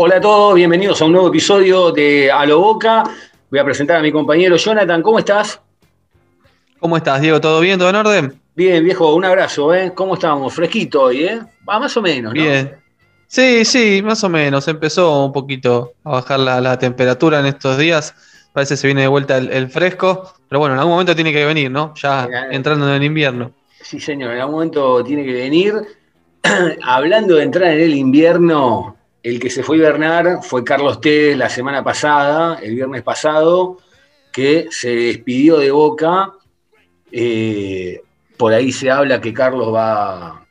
Hola a todos, bienvenidos a un nuevo episodio de A lo Boca. Voy a presentar a mi compañero Jonathan, ¿cómo estás? ¿Cómo estás, Diego? ¿Todo bien? ¿Todo en orden? Bien, viejo, un abrazo, ¿eh? ¿Cómo estamos? Fresquito hoy, ¿eh? Ah, más o menos, ¿no? Bien. Sí, sí, más o menos. Empezó un poquito a bajar la, la temperatura en estos días. Parece que se viene de vuelta el, el fresco. Pero bueno, en algún momento tiene que venir, ¿no? Ya entrando en el invierno. Sí, señor, en algún momento tiene que venir. Hablando de entrar en el invierno, el que se fue a hibernar fue Carlos Tevez la semana pasada, el viernes pasado, que se despidió de Boca. Eh, por ahí se habla que Carlos va,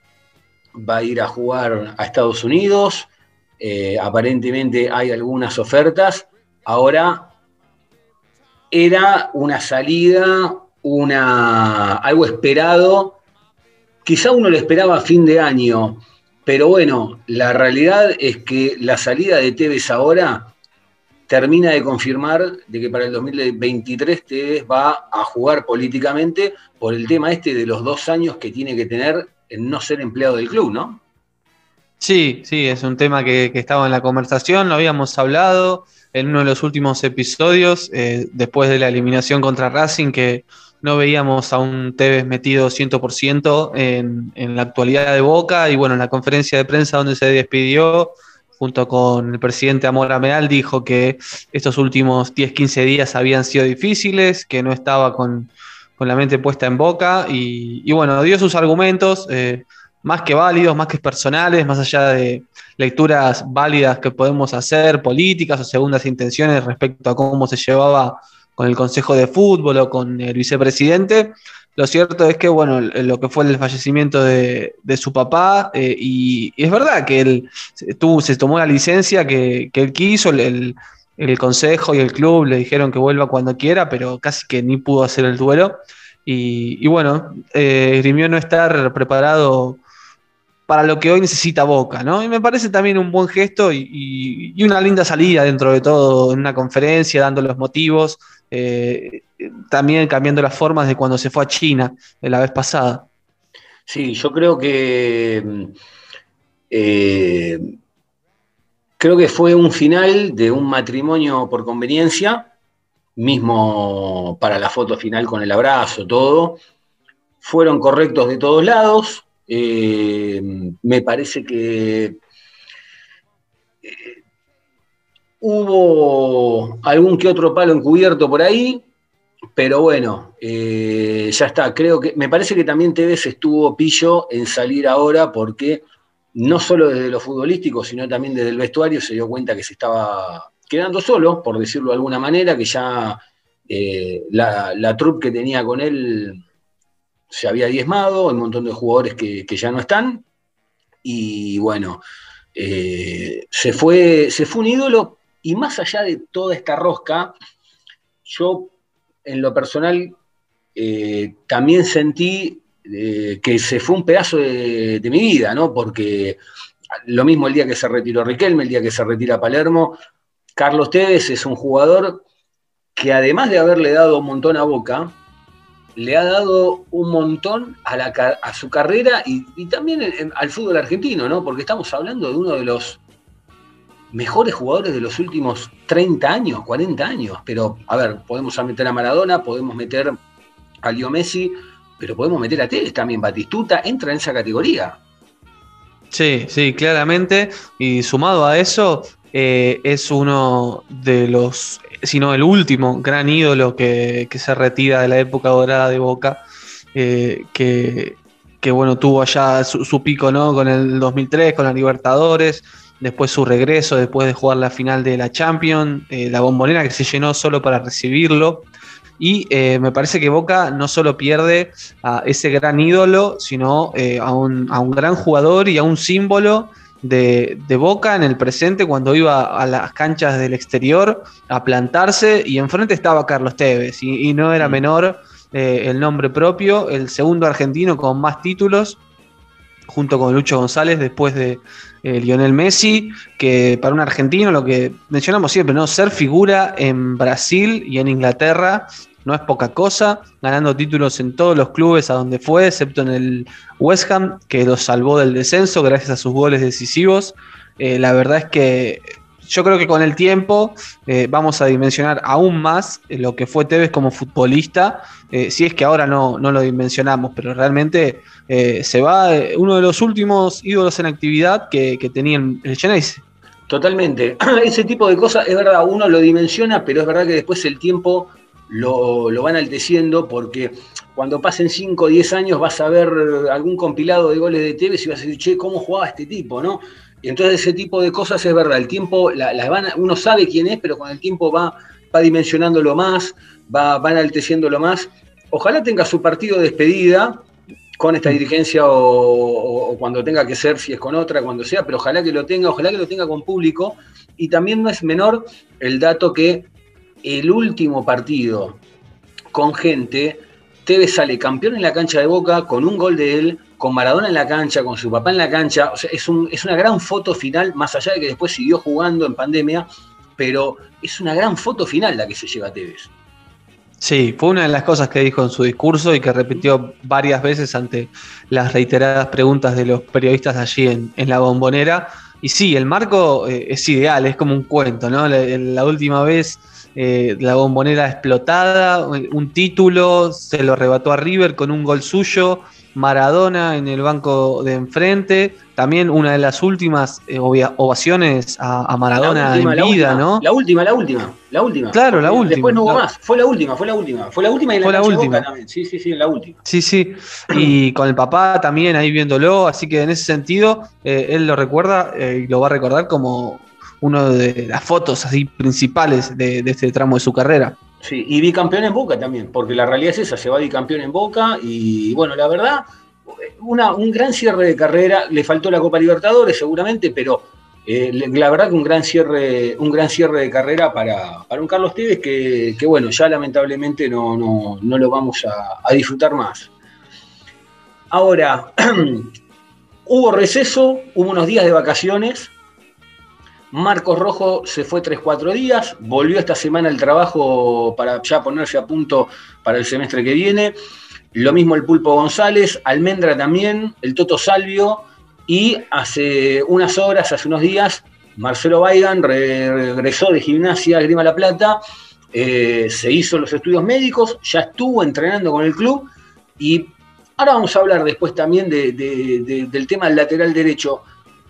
va a ir a jugar a Estados Unidos. Eh, aparentemente hay algunas ofertas. Ahora era una salida, una, algo esperado. Quizá uno lo esperaba a fin de año, pero bueno, la realidad es que la salida de Tevez ahora termina de confirmar de que para el 2023 Tevez va a jugar políticamente por el tema este de los dos años que tiene que tener en no ser empleado del club, ¿no? Sí, sí, es un tema que, estaba en la conversación, lo habíamos hablado en uno de los últimos episodios, eh, después de la eliminación contra Racing, que no veíamos a un Tevez metido 100% en, en la actualidad de Boca, y bueno, en la conferencia de prensa donde se despidió, junto con el presidente Amor Meal, dijo que estos últimos 10, 15 días habían sido difíciles, que no estaba con, con la mente puesta en Boca, y, y bueno, dio sus argumentos. eh, más que válidos, más que personales, más allá de lecturas válidas que podemos hacer, políticas o segundas intenciones respecto a cómo se llevaba con el Consejo de Fútbol o con el vicepresidente. Lo cierto es que, bueno, lo que fue el fallecimiento de, de su papá, eh, y, y, es verdad que él tuvo, se tomó la licencia que, que él quiso, el, el, Consejo y el club le dijeron que vuelva cuando quiera, pero casi que ni pudo hacer el duelo. Y, y bueno, eh, esgrimió no estar preparado para lo que hoy necesita Boca, ¿no? Y me parece también un buen gesto y, y una linda salida dentro de todo en una conferencia, dando los motivos, eh, también cambiando las formas de cuando se fue a China de la vez pasada. Sí, yo creo que eh, creo que fue un final de un matrimonio por conveniencia, mismo para la foto final con el abrazo, todo. Fueron correctos de todos lados. Eh, me parece que eh, hubo algún que otro palo encubierto por ahí, pero bueno, eh, ya está. Creo que me parece que también Tevez estuvo pillo en salir ahora porque no solo desde lo futbolístico, sino también desde el vestuario se dio cuenta que se estaba quedando solo, por decirlo de alguna manera, que ya eh, la, la troupe que tenía con él se había diezmado, hay un montón de jugadores que, ya no están, y bueno, eh, se, fue, se fue un ídolo, y más allá de toda esta rosca, yo en lo personal eh, también sentí eh, que se fue un pedazo de, mi vida, ¿no? Porque lo mismo el día que se retiró Riquelme, el día que se retira Palermo, Carlos Tevez es un jugador que además de haberle dado un montón a Boca, le ha dado un montón a, su carrera y, también al fútbol argentino, ¿no? Porque estamos hablando de uno de los mejores jugadores de los últimos 30 años, 40 años. Pero, a ver, podemos meter a Maradona, podemos meter a Leo Messi, pero podemos meter a Tevez también. Batistuta entra en esa categoría. Sí, sí, claramente. Y sumado a eso, eh, es uno de los, si no el último gran ídolo que, que, se retira de la época dorada de Boca, eh, que, que, bueno, tuvo allá su, su, pico ¿no? con el 2003, con la Libertadores, después su regreso, después de jugar la final de la Champions, eh, la bombonera que se llenó solo para recibirlo. Y eh, me parece que Boca no solo pierde a ese gran ídolo, sino eh, a, un, a, un, gran jugador y a un símbolo de, de, Boca en el presente cuando iba a las canchas del exterior a plantarse y enfrente estaba Carlos Tevez y, y no era menor eh, el nombre propio, el segundo argentino con más títulos junto con Lucho González después de eh, Lionel Messi, que para un argentino, lo que mencionamos siempre, ¿no? Ser figura en Brasil y en Inglaterra no es poca cosa, ganando títulos en todos los clubes a donde fue, excepto en el West Ham, que lo salvó del descenso gracias a sus goles decisivos. Eh, la verdad es que yo creo que con el tiempo eh, vamos a dimensionar aún más lo que fue Tevez como futbolista, eh, si es que ahora no, no lo dimensionamos, pero realmente eh, se va uno de los últimos ídolos en actividad que, que tenía el Genesis. Totalmente. Ese tipo de cosas, es verdad, uno lo dimensiona, pero es verdad que después el tiempo lo, lo van alteciendo porque cuando pasen 5 o 10 años vas a ver algún compilado de goles de Tevez y vas a decir, che, ¿cómo jugaba este tipo? ¿no? Y entonces ese tipo de cosas es verdad, el tiempo, la, la van, uno sabe quién es, pero con el tiempo va, va dimensionándolo más, va, va enalteciéndolo más. Ojalá tenga su partido de despedida con esta dirigencia o, o, o, cuando tenga que ser, si es con otra, cuando sea, pero ojalá que lo tenga, ojalá que lo tenga con público. Y también no es menor el dato que el último partido con gente, Tevez sale campeón en la cancha de Boca con un gol de él, con Maradona en la cancha, con su papá en la cancha. O sea, es, un, es, una gran foto final, más allá de que después siguió jugando en pandemia, pero es una gran foto final la que se lleva Tevez. Sí, fue una de las cosas que dijo en su discurso y que repitió varias veces ante las reiteradas preguntas de los periodistas allí en, en la bombonera. Y sí, el marco eh, es ideal, es como un cuento, ¿no? La, la última vez eh, la bombonera explotada, un título, se lo arrebató a River con un gol suyo, Maradona en el banco de enfrente, también una de las últimas eh, ovaciones a, a Maradona última, en vida, última, ¿no? La última, la última, la última. Claro, la última. Después no hubo la... más, fue la última, fue la última, fue la última y fue la, la última también. Sí, sí, sí, la última. Sí, sí. Y con el papá también ahí viéndolo, así que en ese sentido eh, él lo recuerda eh, y lo va a recordar como una de las fotos así principales de, de este tramo de su carrera. Sí, y bicampeón en Boca también, porque la realidad es esa, se va bicampeón en Boca y bueno, la verdad, una, un gran cierre de carrera, le faltó la Copa Libertadores seguramente, pero eh, la verdad que un gran cierre, un gran cierre de carrera para, para un Carlos Tevez que, que, bueno, ya lamentablemente no, no, no lo vamos a, a disfrutar más. Ahora, hubo receso, hubo unos días de vacaciones, Marcos Rojo se fue 3-4 días, volvió esta semana al trabajo para ya ponerse a punto para el semestre que viene. Lo mismo el Pulpo González, Almendra también, el Toto Salvio y hace unas horas, hace unos días, Marcelo Baigan regresó de gimnasia Grima La Plata, eh, se hizo los estudios médicos, ya estuvo entrenando con el club y ahora vamos a hablar después también de, de, de, del tema del lateral derecho,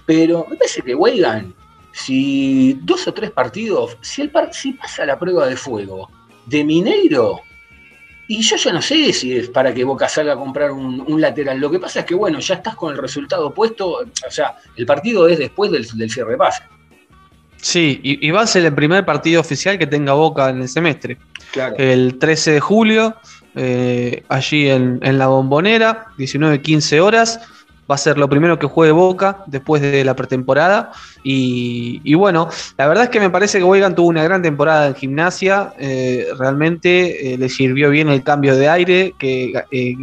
pero me parece que Weigan si dos o tres partidos, si, el par si pasa la prueba de fuego de Mineiro, y yo ya no sé si es para que Boca salga a comprar un, un, lateral. Lo que pasa es que, bueno, ya estás con el resultado puesto. O sea, el partido es después del, del cierre de pase. Sí, y, y, va a ser el primer partido oficial que tenga Boca en el semestre. Claro. El 13 de julio, eh, allí en, en la bombonera, 19-15 horas va a ser lo primero que juegue Boca después de la pretemporada. Y, bueno, la verdad es que me parece que Weigand tuvo una gran temporada en gimnasia. Eh, realmente eh, le sirvió bien el cambio de aire, que eh,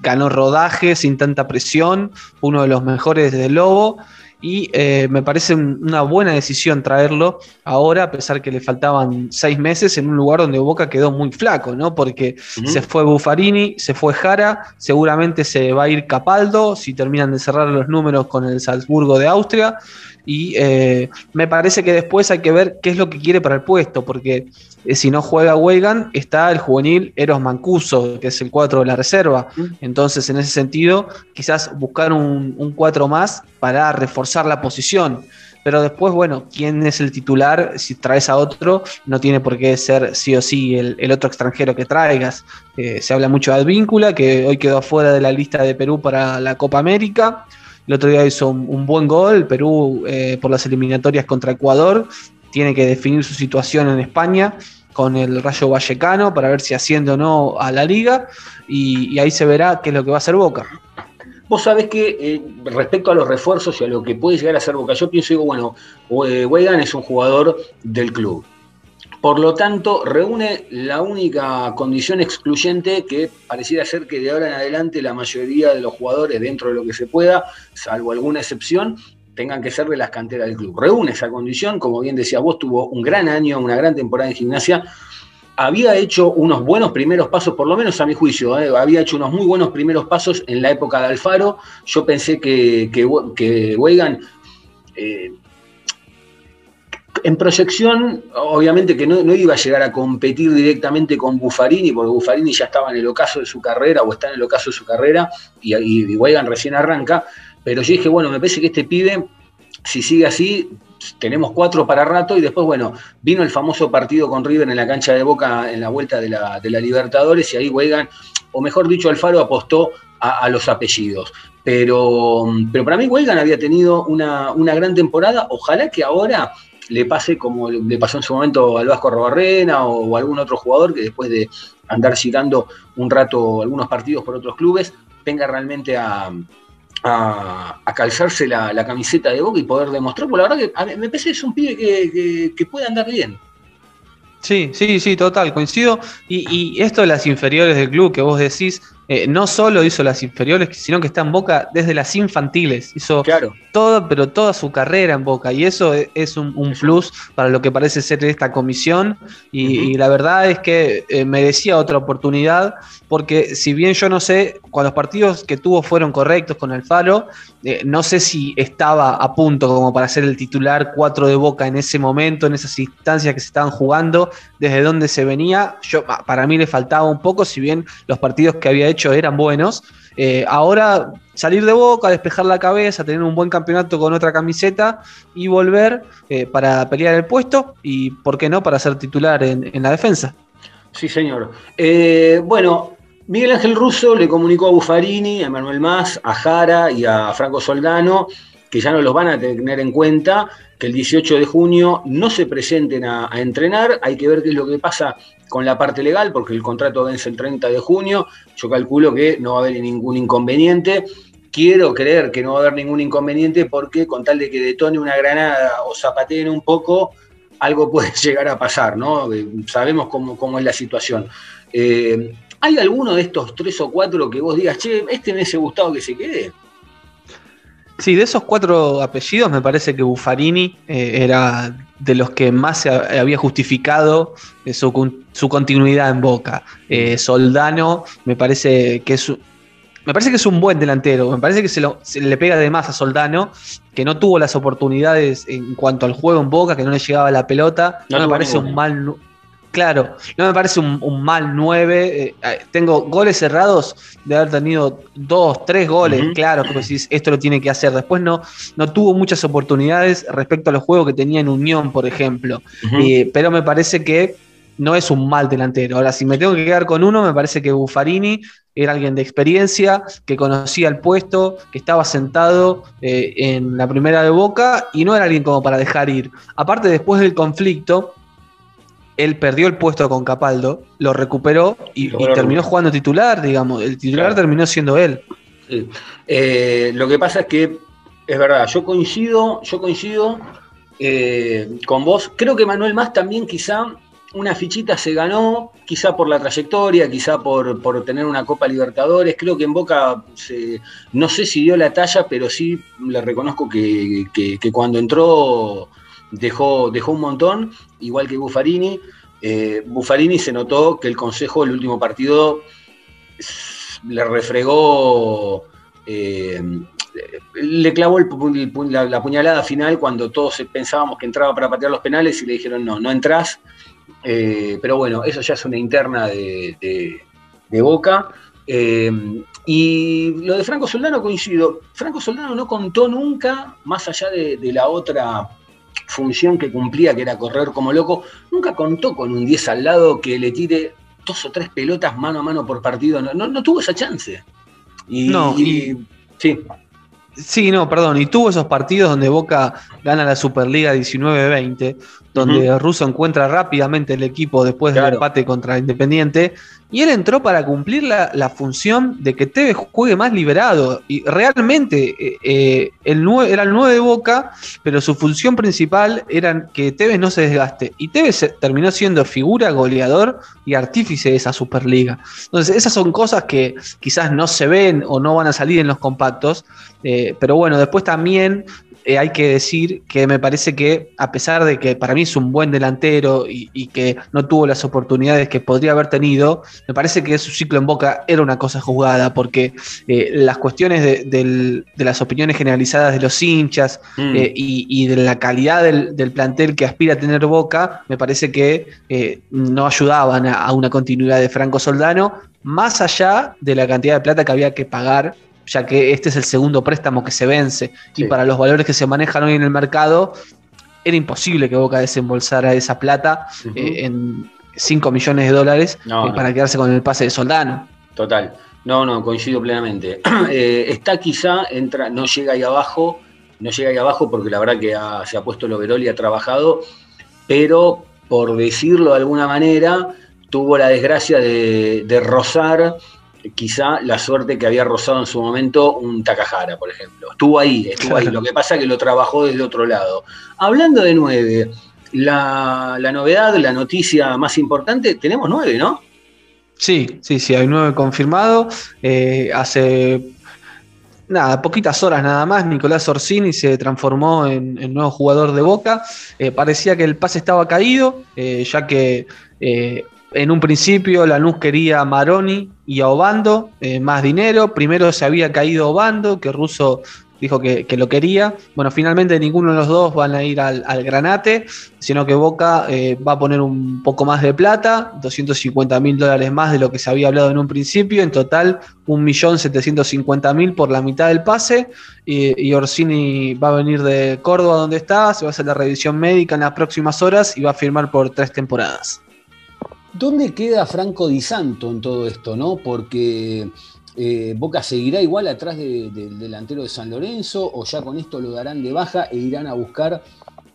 ganó rodaje sin tanta presión, uno de los mejores del Lobo. Y eh, me parece una buena decisión traerlo ahora, a pesar que le faltaban seis meses en un lugar donde Boca quedó muy flaco, ¿no? Porque uh -huh. se fue Buffarini, se fue Jara, seguramente se va a ir Capaldo si terminan de cerrar los números con el Salzburgo de Austria. Y eh, me parece que después hay que ver qué es lo que quiere para el puesto, porque eh, si no juega Weigan, está el juvenil Eros Mancuso, que es el 4 de la reserva. Entonces, en ese sentido, quizás buscar un, un 4 más para reforzar la posición. Pero después, bueno, ¿quién es el titular? Si traes a otro, no tiene por qué ser sí o sí el, el otro extranjero que traigas. Eh, se habla mucho de Advíncula, que hoy quedó fuera de la lista de Perú para la Copa América. El otro día hizo un, buen gol, Perú eh, por las eliminatorias contra Ecuador, tiene que definir su situación en España con el Rayo Vallecano para ver si asciende o no a la liga y, ahí se verá qué es lo que va a hacer Boca. Vos sabés que eh, respecto a los refuerzos y a lo que puede llegar a ser Boca, yo pienso, digo, bueno, Weigand es un jugador del club. Por lo tanto, reúne la única condición excluyente que pareciera ser que de ahora en adelante la mayoría de los jugadores, dentro de lo que se pueda, salvo alguna excepción, tengan que ser de las canteras del club. Reúne esa condición, como bien decía vos, tuvo un gran año, una gran temporada en gimnasia, había hecho unos buenos primeros pasos, por lo menos a mi juicio, ¿eh? había hecho unos muy buenos primeros pasos en la época de Alfaro. Yo pensé que, que, eh, en proyección, obviamente que no, iba a llegar a competir directamente con Buffarini, porque Buffarini ya estaba en el ocaso de su carrera o está en el ocaso de su carrera y, y, Weigand recién arranca. Pero yo dije, bueno, me parece que este pibe, si sigue así, tenemos cuatro para rato y después, bueno, vino el famoso partido con River en la cancha de Boca en la vuelta de la, Libertadores y ahí Weigand, o mejor dicho, Alfaro apostó a, a, los apellidos. Pero, pero para mí Weigand había tenido una, una gran temporada, ojalá que ahora le pase como le pasó en su momento al Vasco Robarrena o, algún otro jugador que después de andar citando un rato algunos partidos por otros clubes, venga realmente a, a, calzarse la, camiseta de Boca y poder demostrar, porque la verdad que a me parece que es un pibe que, que, que, puede andar bien. Sí, sí, sí, total, coincido. Y, y, esto de las inferiores del club que vos decís, eh, no solo hizo las inferiores, sino que está en Boca desde las infantiles. Hizo claro. todo, pero toda su carrera en Boca. Y eso es un, un plus para lo que parece ser esta comisión. Y, uh -huh. y la verdad es que eh, merecía otra oportunidad, porque si bien yo no sé, cuando los partidos que tuvo fueron correctos con Alfaro, eh, no sé si estaba a punto como para ser el titular 4 de Boca en ese momento, en esas instancias que se estaban jugando, desde dónde se venía. Yo, para mí le faltaba un poco, si bien los partidos que había hecho eran buenos. Eh, ahora salir de boca, despejar la cabeza, tener un buen campeonato con otra camiseta y volver eh, para pelear el puesto y, ¿por qué no?, para ser titular en, la defensa. Sí, señor. Eh, bueno, Miguel Ángel Russo le comunicó a Buffarini, a Manuel Más, a Jara y a Franco Soldano que ya no los van a tener en cuenta, que el 18 de junio no se presenten a entrenar, hay que ver qué es lo que pasa con la parte legal, porque el contrato vence el 30 de junio, yo calculo que no va a haber ningún inconveniente. Quiero creer que no va a haber ningún inconveniente porque con tal de que detone una granada o zapateen un poco, algo puede llegar a pasar, ¿no? Sabemos cómo, cómo es la situación. Eh, ¿Hay alguno de estos tres o cuatro que vos digas, che, este me hubiese gustado que se quede? Sí, de esos cuatro apellidos me parece que Buffarini eh, era de los que más se había justificado eh, su, su, continuidad en Boca. Eh, Soldano me parece que es me parece que es un buen delantero, me parece que se, lo, se, le pega de más a Soldano, que no tuvo las oportunidades en cuanto al juego en Boca, que no le llegaba la pelota, no, no me parece un mal Claro, no me parece un, un mal 9. Eh, tengo goles cerrados de haber tenido dos, tres goles, uh -huh. claro, que decís, esto lo tiene que hacer. Después no, no tuvo muchas oportunidades respecto a los juegos que tenía en Unión, por ejemplo. Uh -huh. eh, pero me parece que no es un mal delantero. Ahora, si me tengo que quedar con uno, me parece que Buffarini era alguien de experiencia, que conocía el puesto, que estaba sentado eh, en la primera de Boca y no era alguien como para dejar ir. Aparte, después del conflicto, él perdió el puesto con Capaldo, lo recuperó y, lo y terminó jugando titular, digamos. El titular claro. terminó siendo él. Sí. Eh, lo que pasa es que es verdad, yo coincido, yo coincido eh, con vos. Creo que Manuel Más también quizá una fichita se ganó, quizá por la trayectoria, quizá por, por tener una Copa Libertadores. Creo que en Boca se, no sé si dio la talla, pero sí le reconozco que, que, que cuando entró dejó, dejó un montón, igual que Buffarini. Eh, Buffarini se notó que el Consejo, el último partido, le refregó, eh, le clavó la, la, puñalada final cuando todos pensábamos que entraba para patear los penales y le dijeron no, no entras. Eh, pero bueno, eso ya es una interna de, de, Boca. Y lo de Franco Soldano coincido. Franco Soldano no contó nunca, más allá de la otra función que cumplía, que era correr como loco, nunca contó con un 10 al lado que le tire dos o tres pelotas mano a mano por partido, no, no, no tuvo esa chance. Y, no, y, y, sí. Sí, no, perdón, y tuvo esos partidos donde Boca gana la Superliga 19-20, donde Russo encuentra rápidamente el equipo después del empate contra Independiente, y él entró para cumplir la, la función de que Tevez juegue más liberado. Y realmente eh, eh, el era el 9 de Boca, pero su función principal era que Tevez no se desgaste. Y Tevez terminó siendo figura, goleador y artífice de esa Superliga. Entonces, esas son cosas que quizás no se ven o no van a salir en los compactos. eh, pero bueno, después también eh, hay que decir que me parece que, a pesar de que para mí es un buen delantero y, y que no tuvo las oportunidades que podría haber tenido, me parece que su ciclo en Boca era una cosa juzgada, porque eh, las cuestiones de, del- de las opiniones generalizadas de los hinchas Mm. eh, y, y de la calidad del, del plantel que aspira a tener Boca, me parece que no ayudaban a, a una continuidad de Franco Soldano, más allá de la cantidad de plata que había que pagar, ya que este es el segundo préstamo que se vence, Sí. y para los valores que se manejan hoy en el mercado, era imposible que Boca desembolsara esa plata eh, en 5 millones de dólares No, eh, no. para quedarse con el pase de Soldano. Total. No, no, coincido plenamente. Eh, está quizá, entra, no llega ahí abajo, no llega ahí abajo porque la verdad que ha- se ha puesto el overall y ha trabajado, pero por decirlo de alguna manera, tuvo la desgracia de, de rozar quizá la suerte que había rozado en su momento un Takahara, por ejemplo. Estuvo ahí, estuvo ahí. Lo que pasa es que lo trabajó desde otro lado. Hablando de nueve, la, la novedad, la noticia más importante, tenemos nueve, ¿no? Sí, sí, sí, hay nueve confirmado. Eh, hace nada, poquitas horas nada más, Nicolás Orsini se transformó en, en nuevo jugador de Boca. Eh, parecía que el pase estaba caído, eh, ya que eh, en un principio Lanús quería a Maroni y a Obando eh, más dinero. Primero se había caído Obando, que Russo dijo que, lo quería. Bueno, finalmente ninguno de los dos van a ir al, Granate, sino que Boca eh, va a poner un poco más de plata, 250 mil dólares más de lo que se había hablado en un principio. En total, 1.750.000 por la mitad del pase. Y Orsini va a venir de Córdoba, donde está, se va a hacer la revisión médica en las próximas horas y va a firmar por tres temporadas. ¿Dónde queda Franco Di Santo en todo esto, no? Porque eh, Boca seguirá igual atrás de- del delantero de San Lorenzo, o ya con esto lo darán de baja e irán a buscar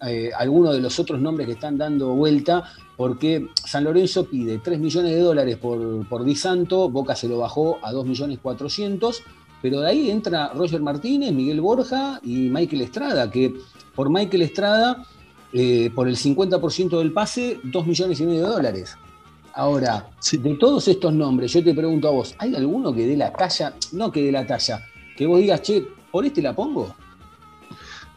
eh, alguno de los otros nombres que están dando vuelta, porque San Lorenzo pide 3 millones de dólares por, por Di Santo, Boca se lo bajó a 2 millones 400, pero de ahí entra Roger Martínez, Miguel Borja y Michael Estrada, que por Michael Estrada, eh, por el 50% del pase, 2 millones y medio de dólares. Ahora, Sí. de todos estos nombres, yo te pregunto a vos, ¿hay alguno que dé la talla? No que dé la talla, que vos digas, che, ¿por este la pongo?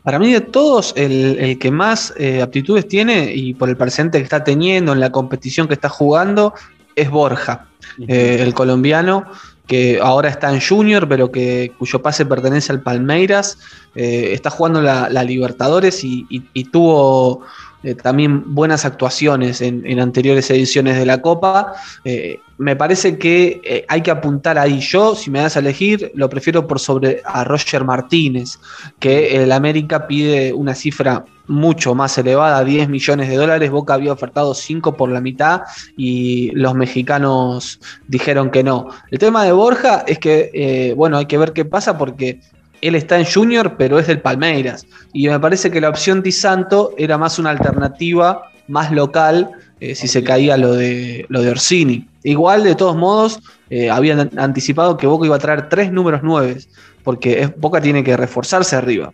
Para mí, de todos, el, el que más eh, aptitudes tiene y por el presente que está teniendo en la competición que está jugando es Borja, eh, el colombiano que ahora está en Junior, pero que cuyo pase pertenece al Palmeiras. eh, está jugando la, la Libertadores y, y- y tuvo eh, también buenas actuaciones en, anteriores ediciones de la Copa. Eh, me parece que eh, hay que apuntar ahí. Yo, si me das a elegir, lo prefiero por sobre a Roger Martínez, que el América pide una cifra mucho más elevada, 10 millones de dólares. Boca había ofertado 5 por la mitad y los mexicanos dijeron que no. El tema de Borja es que, bueno, hay que ver qué pasa porque él está en Junior, pero es del Palmeiras. Y me parece que la opción Di Santo era más una alternativa más local eh, si se caía lo de, lo de Orsini. Igual, de todos modos, eh, habían anticipado que Boca iba a traer tres números nueve, porque Boca tiene que reforzarse arriba.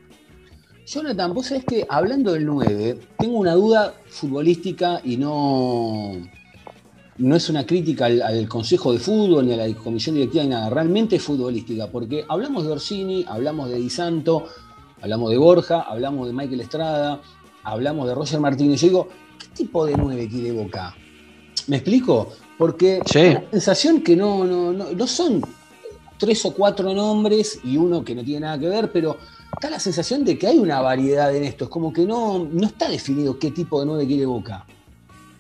Jonathan, vos sabés que hablando del 9, tengo una duda futbolística y no, no es una crítica al, al Consejo de Fútbol ni a la Comisión Directiva ni nada, realmente es futbolística, porque hablamos de Orsini, hablamos de Di Santo, hablamos de Borja, hablamos de Michael Estrada, hablamos de Roger Martínez. Yo digo, ¿qué tipo de 9 quiere Boca? ¿Me explico? Porque Sí. la sensación que no, no, no, no son tres o cuatro nombres y uno que no tiene nada que ver, pero da la sensación de que hay una variedad en esto. Es como que no, no está definido qué tipo de 9 quiere Boca.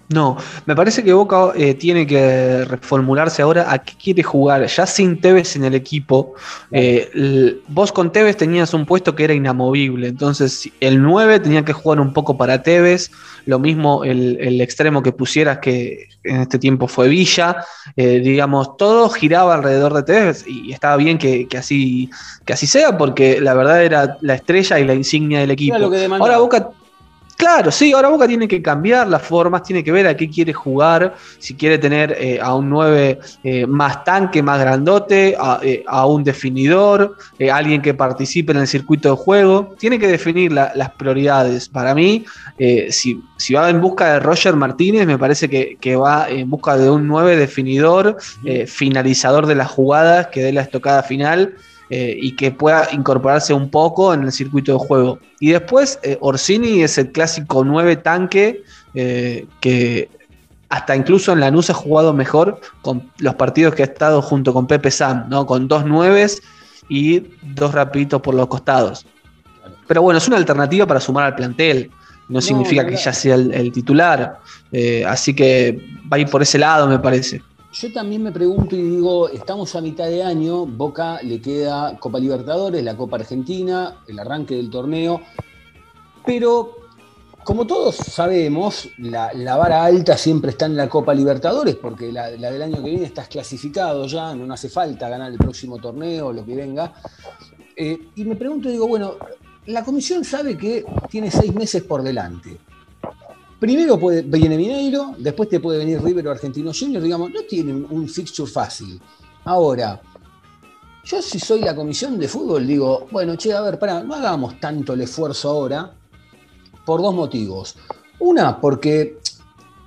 No, me parece que Boca eh, tiene que reformularse ahora a qué quiere jugar. Ya sin Tevez en el equipo, eh, vos con Tevez tenías un puesto que era inamovible. Entonces, el 9 tenía que jugar un poco para Tevez. Lo mismo el, el extremo que pusieras, que en este tiempo fue Villa. Eh, digamos, todo giraba alrededor de Tevez y estaba bien que, que así, que así sea, porque la verdad era la estrella y la insignia del equipo. Ahora Boca Claro, sí, ahora Boca tiene que cambiar las formas, tiene que ver a qué quiere jugar, si quiere tener eh, a un 9 eh, más tanque, más grandote, a, eh, a un definidor, eh, alguien que participe en el circuito de juego, tiene que definir la- las prioridades. Para mí, eh, si, si va en busca de Roger Martínez, me parece que, que va en busca de un 9 definidor, eh, finalizador de las jugadas, que dé la estocada final eh, y que pueda incorporarse un poco en el circuito de juego. Y después, eh, Orsini es el clásico 9 tanque eh, que hasta incluso en Lanús ha jugado mejor con los partidos que ha estado junto con Pepe Sam, ¿no? con dos nueves y dos rapiditos por los costados. Pero bueno, es una alternativa para sumar al plantel. No, significa que ya sea el, el titular. Así que va a ir por ese lado, me parece. Yo también me pregunto y digo, estamos a mitad de año, Boca le queda Copa Libertadores, la Copa Argentina, el arranque del torneo, pero como todos sabemos, la, vara alta siempre está en la Copa Libertadores, porque la, la del año que viene estás clasificado ya, no hace falta ganar el próximo torneo, lo que venga. Eh, y me pregunto y digo, bueno, la comisión sabe que tiene seis meses por delante. Primero puede, viene Mineiro, después te puede venir River o Argentino Junior, digamos, no tienen un fixture fácil. Ahora, yo si soy la comisión de fútbol digo, bueno, che, a ver, pará, no hagamos tanto el esfuerzo ahora por dos motivos. Una, porque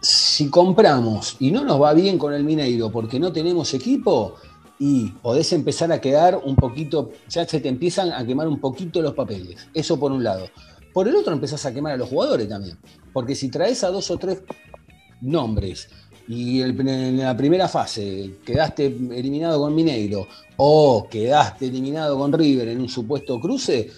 si compramos y no nos va bien con el Mineiro porque no tenemos equipo, y podés empezar a quedar un poquito, ya se te empiezan a quemar un poquito los papeles. Eso por un lado. Por el otro empezás a quemar a los jugadores también. Porque si traes a dos o tres nombres y en la primera fase quedaste eliminado con Mineiro o quedaste eliminado con River en un supuesto cruce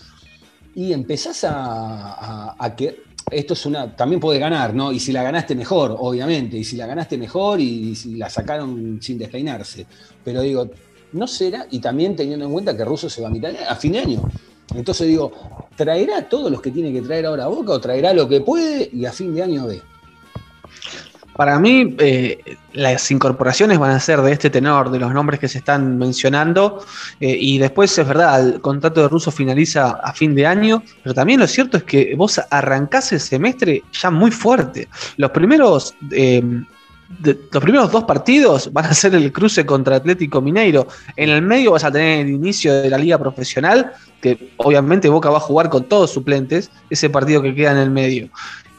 y empezás a, que esto es una también puede ganar, ¿no? Y si la ganaste mejor, obviamente, y si la ganaste mejor y, la sacaron sin despeinarse. Pero digo, no será, y también teniendo en cuenta que Russo se va a mitad a fin de año. Entonces digo, ¿traerá todos los que tiene que traer ahora a Boca o traerá lo que puede y a fin de año ve? Para mí, eh, las incorporaciones van a ser de este tenor, de los nombres que se están mencionando, eh, y después es verdad, el contrato de Russo finaliza a fin de año, pero también lo cierto es que vos arrancás el semestre ya muy fuerte. Los primeros, eh, los primeros dos partidos van a ser el cruce contra Atlético Mineiro. En el medio vas a tener el inicio de la liga profesional, que obviamente Boca va a jugar con todos suplentes, ese partido que queda en el medio.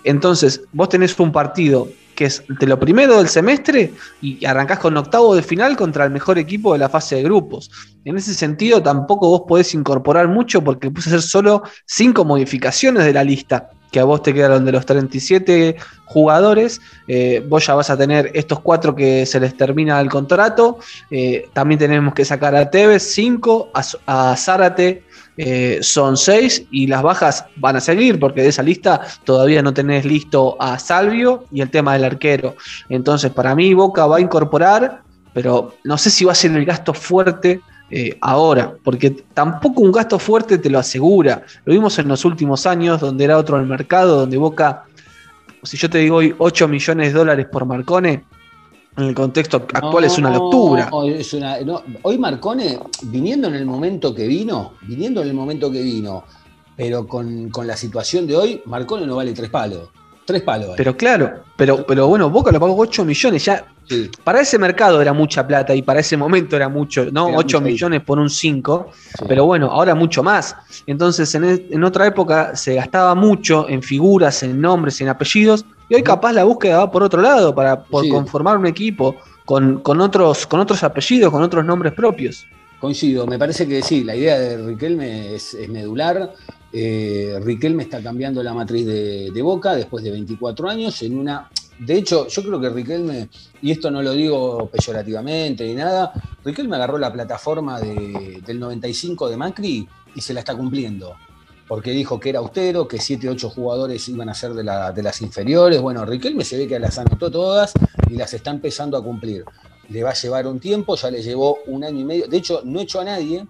Entonces, vos tenés un partido que es de lo primero del semestre y arrancás con octavo de final contra el mejor equipo de la fase de grupos. En ese sentido, tampoco vos podés incorporar mucho porque puse hacer solo cinco modificaciones de la lista, que a vos te quedaron de los 37 jugadores, eh, vos ya vas a tener estos cuatro que se les termina el contrato, eh, también tenemos que sacar a Tevez 5, a, Zárate eh, son seis y las bajas van a seguir porque de esa lista todavía no tenés listo a Salvio y el tema del arquero. Entonces, para mí, Boca va a incorporar, pero no sé si va a ser el gasto fuerte eh, ahora, porque tampoco un gasto fuerte te lo asegura. Lo vimos en los últimos años, donde era otro el mercado, donde Boca, si yo te digo hoy 8 millones de dólares por Marcone, en el contexto actual es una locura. es una- no, hoy Marcone, viniendo en el momento que vino, viniendo en el momento que vino, pero con, con la situación de hoy, Marcone no vale tres palos. Tres palos. Pero claro, pero, pero bueno, Boca lo pagó 8 millones, ya Sí. para ese mercado era mucha plata y para ese momento era mucho, ¿no? Era 8 mucho millones por un 5, Sí. pero bueno, ahora mucho más. Entonces, en, e- en otra época se gastaba mucho en figuras, en nombres, en apellidos, y hoy capaz la búsqueda va por otro lado, para por Sí. conformar un equipo con, con otros, con otros apellidos, con otros nombres propios. Coincido, me parece que sí, la idea de Riquelme es, es medular. Eh, Riquelme está cambiando la matriz de, Boca después de 24 años en una... De hecho, yo creo que Riquelme, y esto no lo digo peyorativamente ni nada, Riquelme agarró la plataforma de- del 95 de Macri y se la está cumpliendo. Porque dijo que era austero, que 7, 8 jugadores iban a ser de, de las inferiores. Bueno, Riquelme se ve que las anotó todas y las está empezando a cumplir le va a llevar un tiempo, ya le llevó un año y medio. De hecho, no echó a nadie,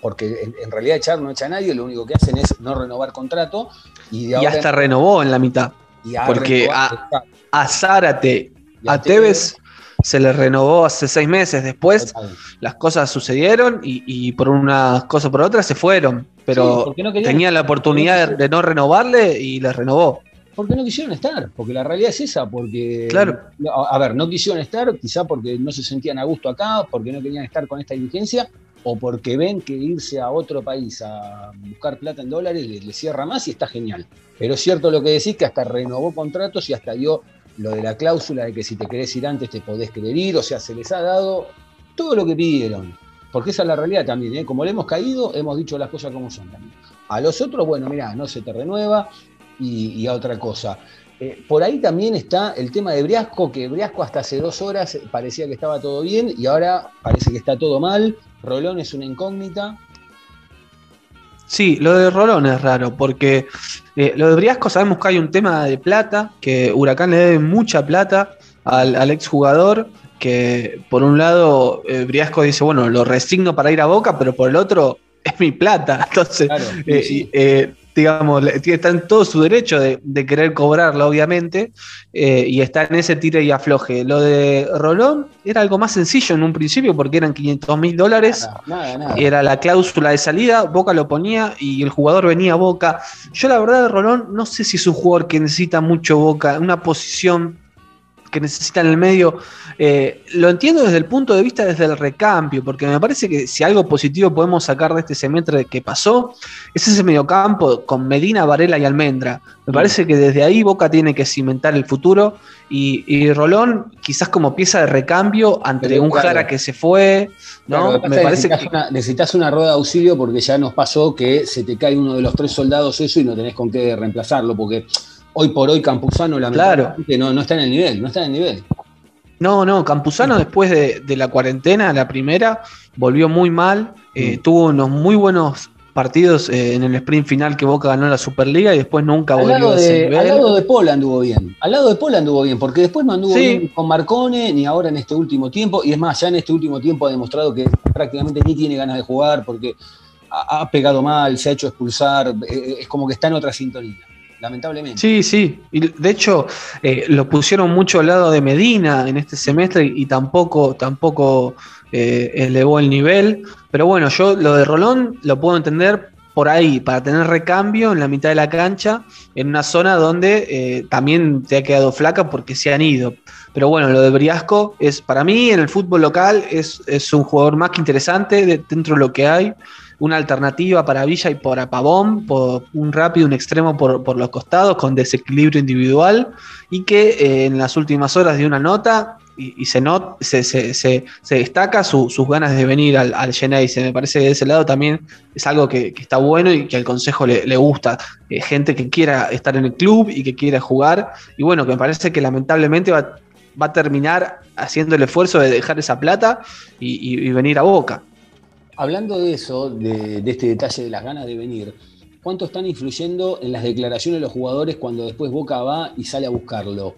porque en, en realidad echar no echa a nadie, lo único que hacen es no renovar contrato. Y, de Y hasta renovó en la mitad. y porque a- A Zárate, y a Tevez se le renovó hace seis meses. Después Total. las cosas sucedieron y, y por unas cosas por otras se fueron. Sí, Pero porque no tenía la oportunidad de, de no renovarle y le renovó. Porque no quisieron estar, porque la realidad es esa, porque... Claro. A, a ver, no quisieron estar, quizá porque no se sentían a gusto acá, porque no querían estar con esta dirigencia, o porque ven que irse a otro país a buscar plata en dólares les, cierra más y está genial. Pero es cierto lo que decís, que hasta renovó contratos y hasta dio lo de la cláusula de que si te querés ir antes te podés querer ir, o sea, se les ha dado todo lo que pidieron. Porque esa es la realidad también, ¿eh? como le hemos caído, hemos dicho las cosas como son también. A los otros, bueno, mirá, no se te renueva y, y a otra cosa. Eh, por ahí también está el tema de Briasco, que Briasco hasta hace dos horas parecía que estaba todo bien y ahora parece que está todo mal. Rolón es una incógnita. Sí, lo de Rolón es raro, porque eh, lo de Briasco sabemos que hay un tema de plata, que Huracán le debe mucha plata al, al exjugador, que por un lado eh, Briasco dice, bueno, lo resigno para ir a Boca, pero por el otro es mi plata. Entonces, Claro, sí. eh, digamos, está en todo su derecho de, de querer cobrarla, obviamente, eh, y está en ese tire y afloje. Lo de Rolón era algo más sencillo en un principio, porque eran 500 mil dólares. Nada, nada, nada. Era la cláusula de salida, Boca lo ponía y el jugador venía a Boca. Yo la verdad Rolón no sé si es un jugador que necesita mucho Boca, una posición que necesita en el medio. Eh, lo entiendo desde el punto de vista desde el recambio, porque me parece que si algo positivo podemos sacar de este semestre que pasó, es ese mediocampo con Medina, Varela y Almendra. Me parece que desde ahí Boca tiene que cimentar el futuro y, y Rolón quizás como pieza de recambio ante Pero, un claro. Jara que se fue, ¿no? me parece necesitas, que... una, necesitas una rueda de auxilio porque ya nos pasó que se te cae uno de los tres soldados eso y no tenés con qué reemplazarlo, porque hoy por hoy Campuzano lamentablemente no, no está en el nivel, no está en el nivel. No, no, Campuzano después de, de la cuarentena, la primera, volvió muy mal, eh, Mm. tuvo unos muy buenos partidos eh, en el sprint final que Boca ganó la Superliga y después nunca Al volvió a ese nivel. al lado de Paul anduvo bien. Al lado de Paul anduvo bien, porque después no anduvo Sí. bien con Marcone, ni ahora en este último tiempo. Y es más, ya en este último tiempo ha demostrado que prácticamente ni tiene ganas de jugar porque ha, ha pegado mal, se ha hecho expulsar. eh, Es como que está en otra sintonía, lamentablemente. Sí, sí. De hecho, eh, lo pusieron mucho al lado de Medina en este semestre y, tampoco, tampoco eh, elevó el nivel. Pero bueno, yo lo de Rolón lo puedo entender por ahí, para tener recambio en la mitad de la cancha, en una zona donde eh, también te ha quedado flaca porque se han ido. Pero bueno, lo de Briasco es, para mí, en el fútbol local, es, es un jugador más que interesante de- dentro de lo que hay. Una alternativa para Villa y para Pavón, por un rápido, un extremo por, por los costados, con desequilibrio individual, y que eh, en las últimas horas dio una nota y, se, not, se, se, se- destaca su- sus ganas de venir al, al Geneise. Me parece que de ese lado también es algo que, está bueno y que al Consejo le, gusta. Eh, gente que quiera estar en el club y que quiera jugar. Y bueno, que me parece que lamentablemente va, va a terminar haciendo el esfuerzo de dejar esa plata y venir a Boca. Hablando de eso, de, este detalle de las ganas de venir, ¿cuánto están influyendo en las declaraciones de los jugadores cuando después Boca va y sale a buscarlo?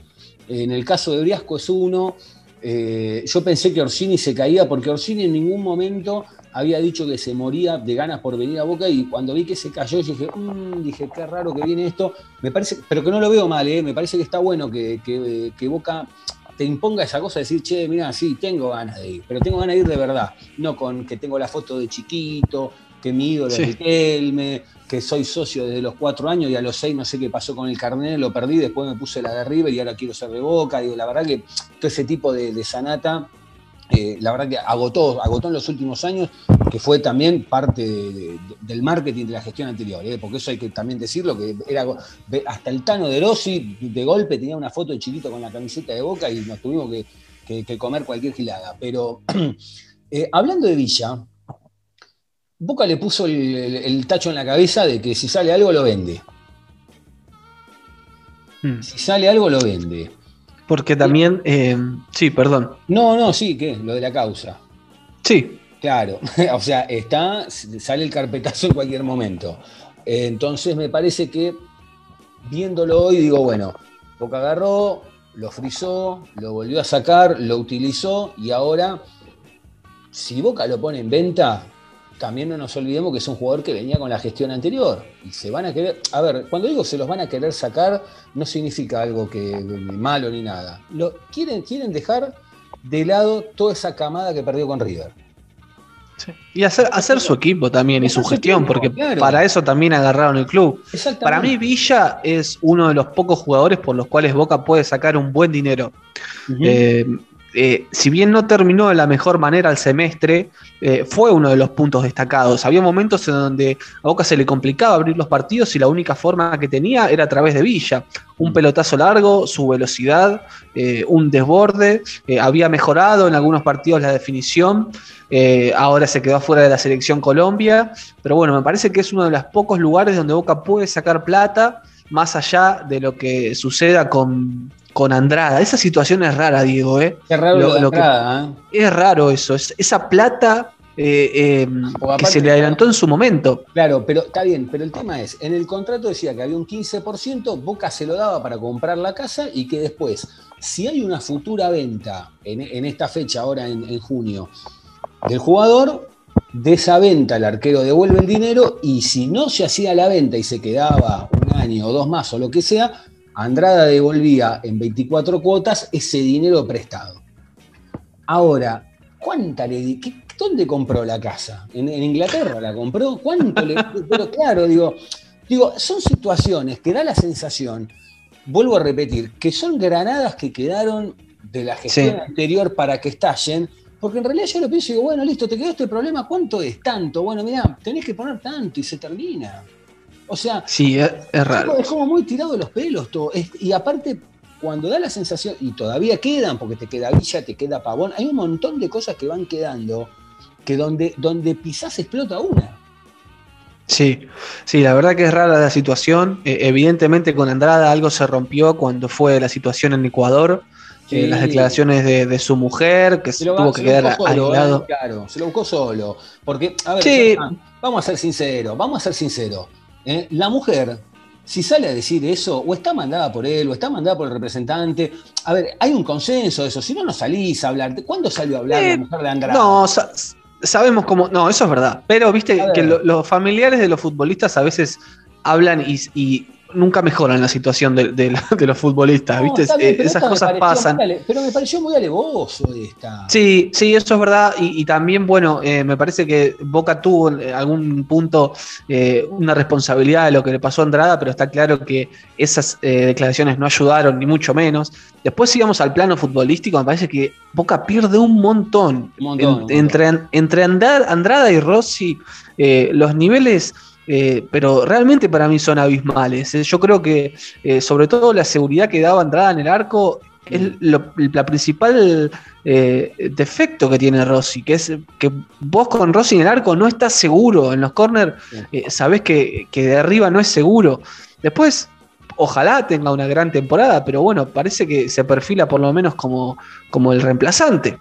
En el caso de Briasco es uno. eh, yo pensé que Orsini se caía porque Orsini en ningún momento había dicho que se moría de ganas por venir a Boca y cuando vi que se cayó yo dije, "Mm", dije, qué raro que viene esto. Me parece, pero que no lo veo mal, ¿eh? me parece que está bueno que, que- que Boca te imponga esa cosa de decir, che, mira, sí, tengo ganas de ir, pero tengo ganas de ir de verdad, no con que tengo la foto de chiquito, que mi ídolo Sí. es Riquelme, que soy socio desde los cuatro años y a los seis no sé qué pasó con el carnet, lo perdí, después me puse la de River y ahora quiero ser de Boca. Digo, la verdad que todo ese tipo de, de sanata, eh, la verdad que agotó, agotó en los últimos años, que fue también parte de- de- del marketing de la gestión anterior, ¿eh? porque eso hay que también decirlo, que era hasta el Tano de Rossi de golpe tenía una foto de chiquito con la camiseta de Boca y nos tuvimos que, que- que comer cualquier gilada. Pero eh, hablando de Villa, Boca le puso el, el- el tacho en la cabeza de que si sale algo lo vende. Mm. Si sale algo lo vende. Porque también, eh, sí, perdón. No, no, sí, ¿qué? Lo de la causa. Sí, Claro, o sea, está, sale el carpetazo en cualquier momento. Entonces me parece que viéndolo hoy digo, bueno, Boca agarró, lo frizó, lo volvió a sacar, lo utilizó y ahora, si Boca lo pone en venta, también no nos olvidemos que es un jugador que venía con la gestión anterior y se van a querer, a ver, cuando digo se los van a querer sacar, no significa algo que malo ni nada. Lo, quieren, quieren dejar de lado toda esa camada que perdió con River. Y hacer, hacer su equipo también y su gestión, porque claro. para eso también agarraron el club. Para mí Villa es uno de los pocos jugadores por los cuales Boca puede sacar un buen dinero. Eh, eh, si bien no terminó de la mejor manera el semestre, eh, fue uno de los puntos destacados. Había momentos en donde a Boca se le complicaba abrir los partidos y la única forma que tenía era a través de Villa. Un pelotazo largo, su velocidad, eh, un desborde. había mejorado en algunos partidos la definición. ahora se quedó fuera de la selección Colombia. Pero bueno, me parece que es uno de los pocos lugares donde Boca puede sacar plata, más allá de lo que suceda con, con Andrada. Esa situación es rara, Diego, ¿eh? Qué raro lo- lo, de lo que- entrada, ¿eh? Es raro eso, es, esa plata eh, eh, que se le adelantó en su momento. Claro, pero está bien, pero el tema es, en el contrato decía que había un 15%, Boca se lo daba para comprar la casa y que después, si hay una futura venta en, en esta fecha, ahora en, en junio, del jugador, de esa venta el arquero devuelve el dinero y si no se hacía la venta y se quedaba un año o dos más o lo que sea, Andrada devolvía en 24 cuotas ese dinero prestado. Ahora, ¿cuánta le di? qué- ¿Dónde compró la casa? ¿En, en Inglaterra la compró? ¿Cuánto le.? Pero claro, digo, digo, son situaciones que da la sensación, vuelvo a repetir, que son granadas que quedaron de la gestión Sí. anterior para que estallen. Porque en realidad yo lo pienso y digo, bueno, listo, te quedó este problema, ¿cuánto es? Tanto. Bueno, mirá, tenés que poner tanto y se termina. O sea, Sí, es, es raro. es como muy tirado de los pelos todo. Es- y aparte, cuando da la sensación, y todavía quedan, porque te queda Villa, te queda Pavón, hay un montón de cosas que van quedando que donde, donde pisás explota una. Sí, sí, la verdad que es rara la situación. Eh, evidentemente con Andrada algo se rompió cuando fue la situación en Ecuador. eh, las declaraciones de, de su mujer, que Se lo, tuvo se que quedar aislado. ¿eh? Claro, se lo buscó solo. Porque, a ver, Sí. ya- vamos a ser sinceros, vamos a ser sinceros. ¿Eh? La mujer, si sale a decir eso, o está mandada por él, o está mandada por el representante, a ver, hay un consenso de eso. Si no, no salís a hablar. ¿Cuándo salió a hablar Eh, la mujer de Andrade? No, sa- sabemos cómo. No, eso es verdad. Pero viste que lo- los familiares de los futbolistas a veces hablan y, y nunca mejoran la situación de, de la- de los futbolistas. No, ¿viste? bien, Eh, esas cosas pareció pasan. pero me pareció muy alevoso esta. Sí, sí, eso es verdad. Y, y también, bueno, eh, me parece que Boca tuvo en algún punto eh, una responsabilidad de lo que le pasó a Andrada, pero está claro que esas eh, declaraciones no ayudaron, ni mucho menos. Después, si vamos al plano futbolístico, me parece que Boca pierde un montón. Un montón, En- un montón. entre entre Andar- Andrada y Rossi, eh, los niveles. Eh, pero realmente para mí son abismales. eh. Yo creo que, eh, sobre todo, la seguridad que daba Andrada en el arco es lo- la principal eh, defecto que tiene Rossi, que es que vos con Rossi en el arco no estás seguro. En los corners sabés que, que de arriba no es seguro. Después, ojalá tenga una gran temporada, pero bueno, parece que se perfila por lo menos como, como el reemplazante.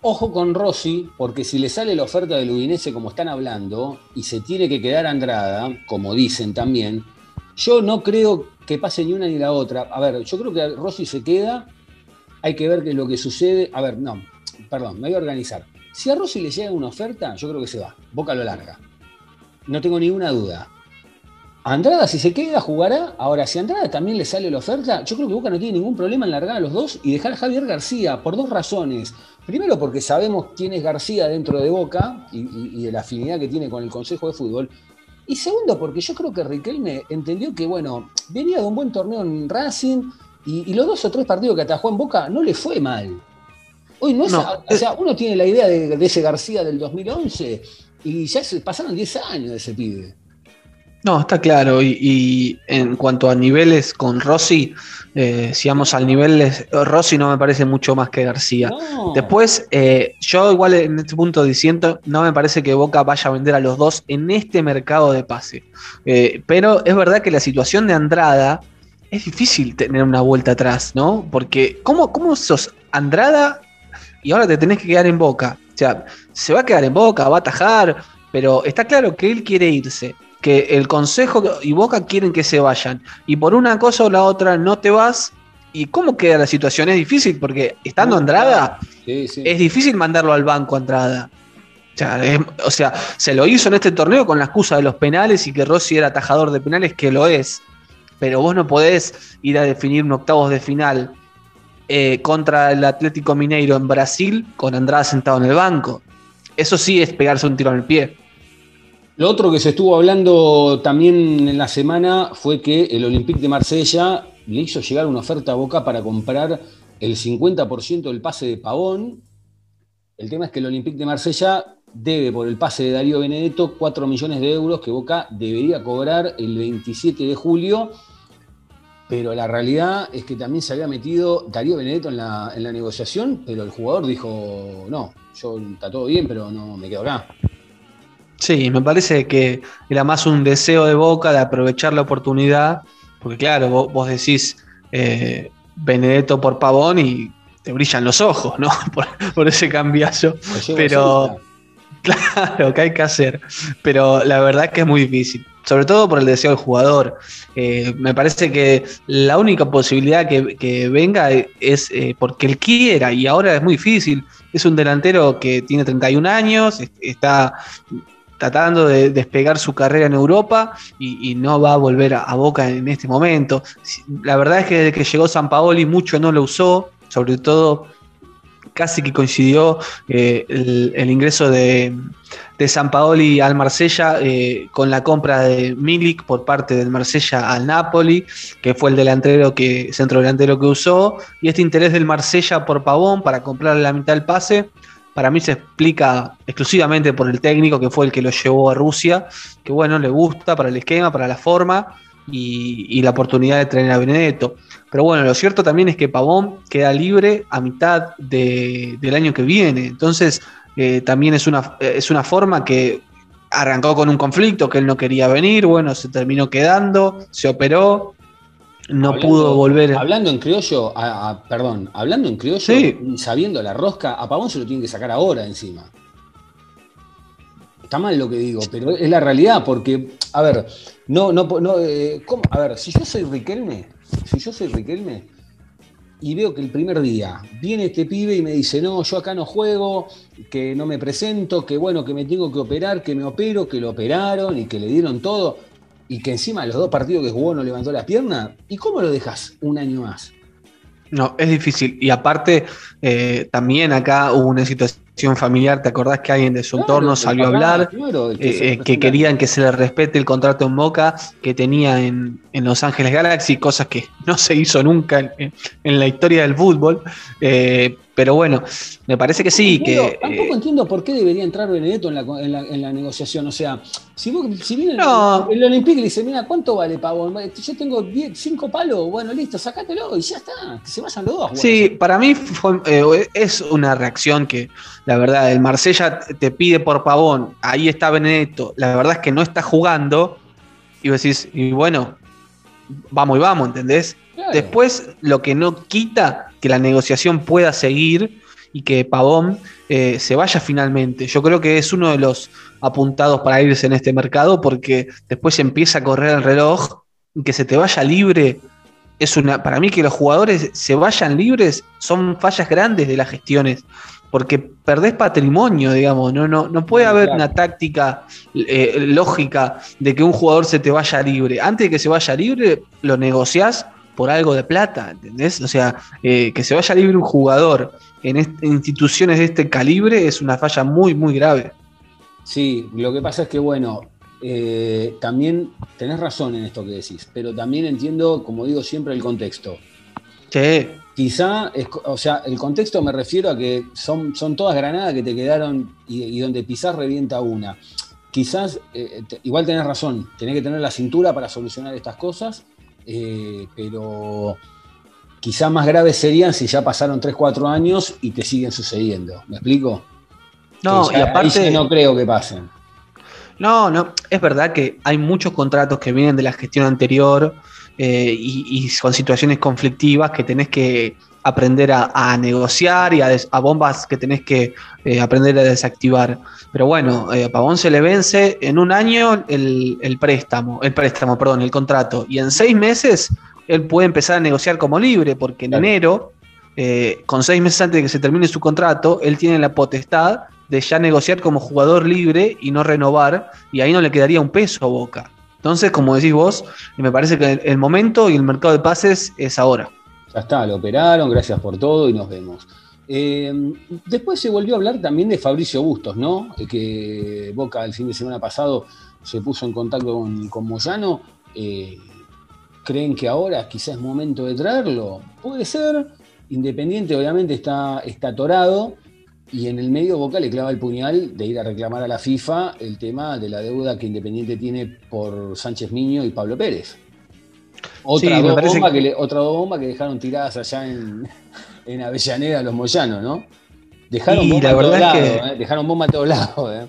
Ojo con Rossi, porque si le sale la oferta del Udinese como están hablando, y se tiene que quedar Andrada, como dicen también, yo no creo que pase ni una ni la otra. A ver, yo creo que Rossi se queda, hay que ver qué es lo que sucede. A ver, no, perdón, me voy a organizar. Si a Rossi le llega una oferta, yo creo que se va. Boca lo larga. No tengo ninguna duda. Andrada, si se queda, jugará. Ahora, si a Andrada también le sale la oferta, yo creo que Boca no tiene ningún problema en largar a los dos y dejar a Javier García por dos razones. Primero, porque sabemos quién es García dentro de Boca y, y- y de la afinidad que tiene con el Consejo de Fútbol. Y segundo, porque yo creo que Riquelme entendió que, bueno, venía de un buen torneo en Racing y, y los dos o tres partidos que atajó en Boca no le fue mal. Hoy no es. No, o sea, uno tiene la idea de, de ese García del 2011 y ya se pasaron 10 años de ese pibe. No, está claro. Y, y en cuanto a niveles con Rossi, eh, si vamos al nivel, Rossi no me parece mucho más que García. No. Después, eh, yo igual en este punto diciendo, no me parece que Boca vaya a vender a los dos en este mercado de pase. Eh, pero es verdad que la situación de Andrada es difícil tener una vuelta atrás, ¿no? Porque, ¿cómo, cómo sos Andrada y ahora te tenés que quedar en Boca? O sea, se va a quedar en Boca, va a atajar, pero está claro que él quiere irse. Que el Consejo y Boca quieren que se vayan. Y por una cosa o la otra no te vas. ¿Y cómo queda la situación? Es difícil porque estando No, Andrada, Sí, sí. es difícil mandarlo al banco Andrada. O sea, es- o sea, se lo hizo en este torneo con la excusa de los penales y que Rossi era atajador de penales, que lo es. Pero vos no podés ir a definir un octavos de final eh, contra el Atlético Mineiro en Brasil con Andrada sentado en el banco. eso sí es pegarse un tiro en el pie. Lo otro que se estuvo hablando también en la semana fue que el Olympique de Marsella le hizo llegar una oferta a Boca para comprar el 50% del pase de Pavón. El tema es que el Olympique de Marsella debe por el pase de Darío Benedetto 4 millones de euros que Boca debería cobrar el 27 de julio. Pero la realidad es que también se había metido Darío Benedetto en la, en la negociación, pero el jugador dijo, no, yo está todo bien, pero no me quedo acá. Sí, me parece que era más un deseo de Boca de aprovechar la oportunidad, porque claro, vos, decís eh, Benedetto por Pavón y te brillan los ojos, ¿no? Por, ese cambiazo. Pero claro, que hay que hacer. Pero la verdad es que es muy difícil, sobre todo por el deseo del jugador. Eh, me parece que la única posibilidad que, venga es eh, porque él quiera y ahora es muy difícil. Es un delantero que tiene 31 años, está tratando de despegar su carrera en Europa y, no va a volver a, Boca en este momento. La verdad es que desde que llegó San Paoli mucho no lo usó, sobre todo casi que coincidió eh, el, ingreso de, San Paoli al Marsella eh, con la compra de Milik por parte del Marsella al Napoli, que fue el delantero que, centro delantero que usó, y este interés del Marsella por Pavón para comprarle la mitad del pase para mí se explica exclusivamente por el técnico que fue el que lo llevó a Rusia, que bueno, le gusta para el esquema, para la forma y, la oportunidad de traer a Benedetto. Pero bueno, lo cierto también es que Pavón queda libre a mitad del año que viene. Entonces, eh, también es una, es una forma que arrancó con un conflicto que él no quería venir, bueno, se terminó quedando, se operó, no pudo volver. Hablando en criollo, perdón, hablando en criollo, sabiendo la rosca, a Pavón se lo tienen que sacar ahora encima. Está mal lo que digo, pero es la realidad, porque, a ver, no, no, no, eh, a ver, si yo soy Riquelme, si yo soy Riquelme, y veo que el primer día viene este pibe y me dice, no, yo acá no juego, que no me presento, que bueno, que me tengo que operar, que me opero, que lo operaron y que le dieron todo y que encima los dos partidos que jugó no levantó la pierna, ¿y cómo lo dejas un año más? No, es difícil. Y aparte, eh, también acá hubo una situación familiar. ¿Te acordás que alguien de su entorno salió a hablar? que, eh, eh, querían que se le respete el contrato en Boca que tenía en, Los Ángeles Galaxy, cosas que no se hizo nunca en, la historia del fútbol. Pero bueno, me parece que sí. que, tampoco eh, entiendo por qué debería entrar Benedetto en la, negociación. O sea, si, viene el, Olympique le dice, mira, ¿cuánto vale Pavón? Yo tengo 5 palos, bueno, listo, sacátelo y ya está, que se vayan los dos. Sí, para mí eh, es una reacción que, la verdad, el Marsella te pide por Pavón, ahí está Benedetto, la verdad es que no está jugando, y vos decís, y bueno, vamos y vamos, ¿entendés? Después, lo que no quita que la negociación pueda seguir y que Pavón eh, se vaya finalmente. Yo creo que es uno de los apuntados para irse en este mercado porque después empieza a correr el reloj y que se te vaya libre. Es una, para mí que los jugadores se vayan libres son fallas grandes de las gestiones porque perdés patrimonio, digamos, no, no, no puede haber una táctica eh, lógica de que un jugador se te vaya libre. Antes de que se vaya libre, lo negociás por algo de plata, ¿entendés? O sea, eh, que se vaya libre un jugador en, instituciones de este calibre es una falla muy, muy grave. Sí, lo que pasa es que, bueno, eh, también tenés razón en esto que decís, pero también entiendo, como digo siempre, el contexto. Sí. Quizá, o sea, el contexto me refiero a que son, son todas granadas que te quedaron y, donde pisás revienta una. Quizás, eh, igual tenés razón, tenés que tener la cintura para solucionar estas cosas eh, pero quizá más graves serían si ya pasaron 3, 4 años y te siguen sucediendo. ¿Me explico? No, y aparte. no creo que pasen. No, no, es verdad que hay muchos contratos que vienen de la gestión anterior eh, y, con situaciones conflictivas que tenés que aprender a, negociar y a, bombas que tenés que eh, aprender a desactivar. Pero bueno, a Pavón se le vence en un año el, préstamo, el préstamo, perdón, el contrato. Y en seis meses él puede empezar a negociar como libre, porque en enero, eh, con seis meses antes de que se termine su contrato, él tiene la potestad de ya negociar como jugador libre y no renovar, y ahí no le quedaría un peso a Boca. Entonces, como decís vos, me parece que el momento y el mercado de pases es ahora. Ya está, lo operaron, gracias por todo y nos vemos. Eh, después se volvió a hablar también de Fabricio Bustos, ¿no? Eh, que Boca el fin de semana pasado se puso en contacto con, con Moyano. Eh, ¿Creen que ahora quizás es momento de traerlo? Puede ser. Independiente obviamente está, está atorado y en el medio Boca le clava el puñal de ir a reclamar a la FIFA el tema de la deuda que Independiente tiene por Sánchez Miño y Pablo Pérez. Otra, Sí, bombas que- que... le- otra que dejaron tiradas allá en, en Avellaneda los Moyanos, ¿no? Dejaron Y bomba la a todos lados, ¿eh? Dejaron bomba a todos lados, ¿eh?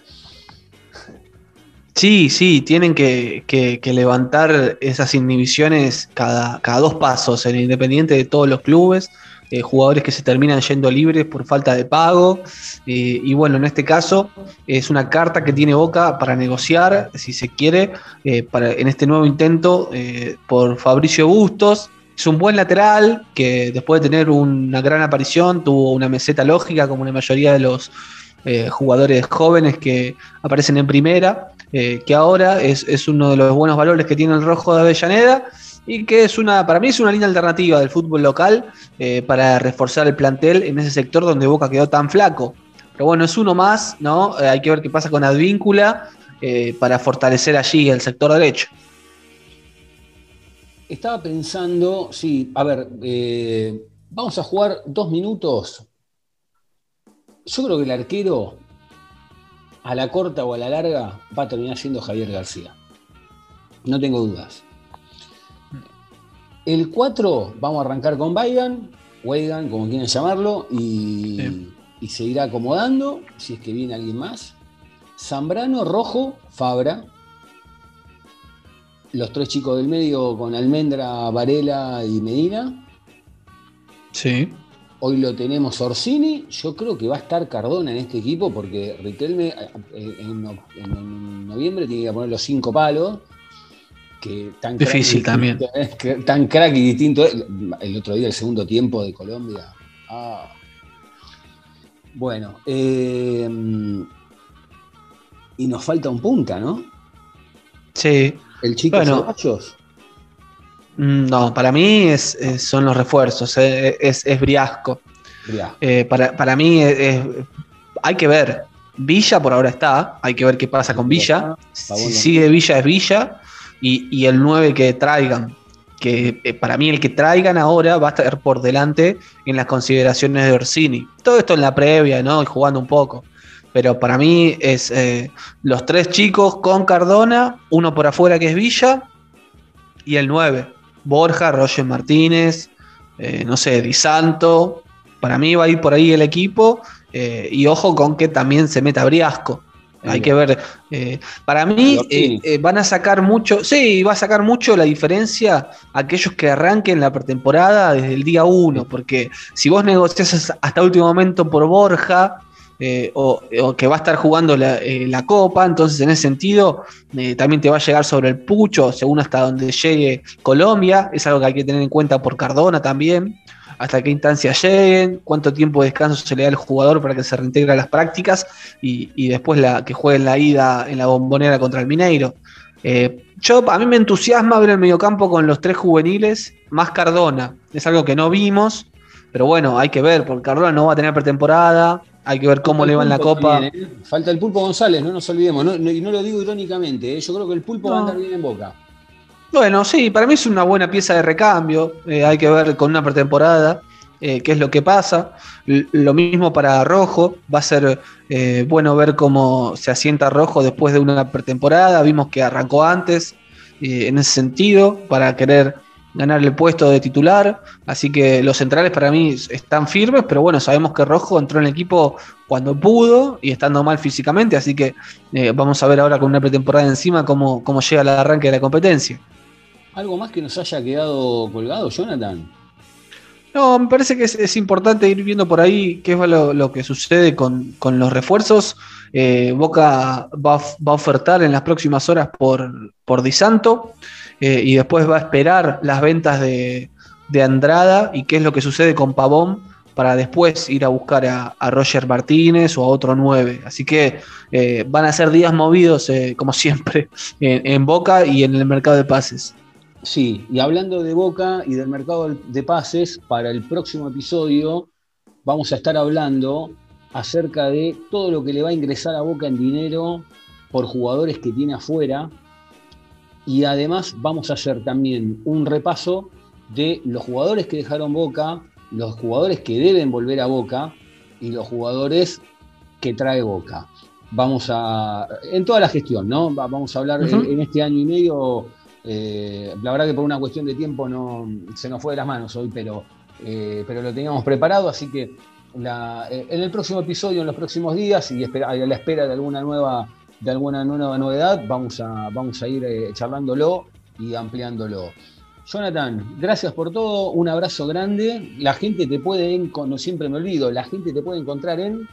Sí, sí, tienen que, que- que levantar esas inhibiciones cada, cada dos pasos en Independiente de todos los clubes, eh, jugadores que se terminan yendo libres por falta de pago. eh, y bueno, en este caso es una carta que tiene Boca para negociar, si se quiere, eh, para, en este nuevo intento por Fabricio Bustos. Es un buen lateral que después de tener una gran aparición tuvo una meseta lógica como la mayoría de los jugadores jóvenes que aparecen en primera que ahora es, es uno de los buenos valores que tiene el rojo de Avellaneda y que es una, para mí es una línea alternativa del fútbol local eh, para reforzar el plantel en ese sector donde Boca quedó tan flaco. Pero bueno, es uno más, ¿no? Eh, hay que ver qué pasa con Advíncula eh, para fortalecer allí el sector derecho. Estaba pensando, sí, a ver, vamos a jugar dos minutos. Yo creo que el arquero, a la corta o a la larga, va a terminar siendo Javier García. No tengo dudas. El 4, vamos a arrancar con Weigand, Weigand, como quieran llamarlo, y, Sí. y se irá acomodando, si es que viene alguien más. Zambrano, Rojo, Fabra, los tres chicos del medio con Almendra, Varela y Medina. Sí. Hoy lo tenemos Orsini. Yo creo que va a estar Cardona en este equipo porque Riquelme eh, eh, en noviembre tiene que poner los cinco palos. Que tan crack Difícil también. distinto es, que tan crack y distinto es. El otro día, el segundo tiempo de Colombia. Ah. Bueno, eh, y nos falta un punta, ¿no? Sí. El chico Bueno. Ceballos. Mm, No, para mí es, es- son los refuerzos, eh, es, es Briasco. Eh, para, para mí hay que ver. Villa por ahora está, hay que ver qué pasa con Villa. Si sigue Villa es Villa y, el 9 que traigan, que eh, para mí el que traigan ahora va a estar por delante en las consideraciones de Orsini. Todo esto en la previa, ¿no? Y jugando un poco. Pero para mí es eh, los tres chicos con Cardona, uno por afuera que es Villa y el 9. Borja, Roger Martínez, eh, no sé, Di Santo. Para mí va a ir por ahí el equipo. y ojo con que también se meta Briasco. Hay Bien. que ver. eh, para mí eh, eh, van a sacar mucho. Sí, va a sacar mucho la diferencia aquellos que arranquen la pretemporada desde el día 1. Porque si vos negocias hasta último momento por Borja. eh, o, o que va a estar jugando la, eh, la copa, entonces en ese sentido eh, también te va a llegar sobre el pucho, según hasta donde llegue Colombia, es algo que hay que tener en cuenta por Cardona también, hasta qué instancia lleguen, cuánto tiempo de descanso se le da al jugador para que se reintegre a las prácticas y, y después la, que juegue en la ida en la bombonera contra el Mineiro. Eh, yo, a mí me entusiasma ver el mediocampo con los tres juveniles, más Cardona, es algo que no vimos, pero bueno, hay que ver, porque Cardona no va a tener pretemporada, hay que ver cómo le va en la copa. también, ¿eh? Falta el Pulpo González, no nos olvidemos. no- no- y no lo digo irónicamente, ¿eh? yo creo que el Pulpo va a andar bien en boca. Bueno, sí, para mí es una buena pieza de recambio. eh, hay que ver con una pretemporada eh, qué es lo que pasa. Lo mismo para Rojo. Va a ser eh, bueno ver cómo se asienta Rojo después de una pretemporada. Vimos que arrancó antes eh, en ese sentido para querer ganar el puesto de titular. Así que los centrales para mí están firmes, pero bueno, sabemos que Rojo entró en el equipo cuando pudo y estando mal físicamente. Así que vamos a ver ahora con una pretemporada encima cómo, cómo llega el arranque de la competencia. ¿Algo más que nos haya quedado colgado, Jonathan? No, me parece que es, importante ir viendo por ahí qué es lo, que sucede con, con los refuerzos. Eh, Boca va, va a ofertar en las próximas horas por, por Di Santo eh, y después va a esperar las ventas de, de Andrada y qué es lo que sucede con Pavón para después ir a buscar a, a Roger Martínez o a otro 9. Así que eh, van a ser días movidos, eh, como siempre, en, en Boca y en el mercado de pases. Sí, y hablando de Boca y del mercado de pases, para el próximo episodio vamos a estar hablando acerca de todo lo que le va a ingresar a Boca en dinero por jugadores que tiene afuera. Y además vamos a hacer también un repaso de los jugadores que dejaron Boca, los jugadores que deben volver a Boca y los jugadores que trae Boca. Vamos a, en toda la gestión, ¿no? Vamos a hablar en, en este año y medio, eh, la verdad que por una cuestión de tiempo no, se nos fue de las manos hoy, pero, eh, pero lo teníamos preparado, así que eh, en el próximo episodio, en los próximos días, y espera- a la espera de alguna nueva, de alguna nueva novedad, vamos a, vamos a ir eh, charlándolo y ampliándolo. Jonathan, gracias por todo, un abrazo grande. La gente te puede, no siempre me olvido, la gente te puede encontrar en...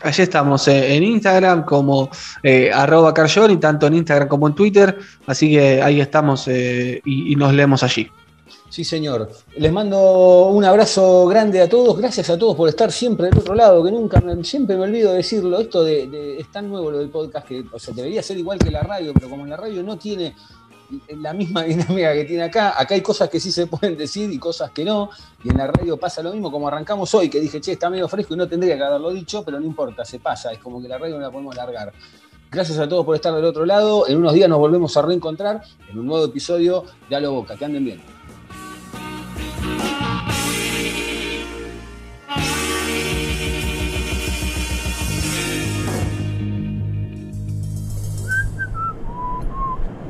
Allí estamos eh, en Instagram como eh, arroba Carjoni, tanto en Instagram como en Twitter. Así que ahí estamos eh, y, nos leemos allí. Sí, señor. Les mando un abrazo grande a todos. Gracias a todos por estar siempre del otro lado, que nunca, siempre me olvido de decirlo. Esto de, de- es tan nuevo lo del podcast que, o sea, debería ser igual que la radio, pero como la radio no tiene la misma dinámica que tiene acá, acá hay cosas que sí se pueden decir y cosas que no, y en la radio pasa lo mismo, como arrancamos hoy, que dije, che, está medio fresco y no tendría que haberlo dicho, pero no importa, se pasa, es como que la radio no la podemos largar. Gracias a todos por estar del otro lado. En unos días nos volvemos a reencontrar en un nuevo episodio de A lo Boca. Que anden bien.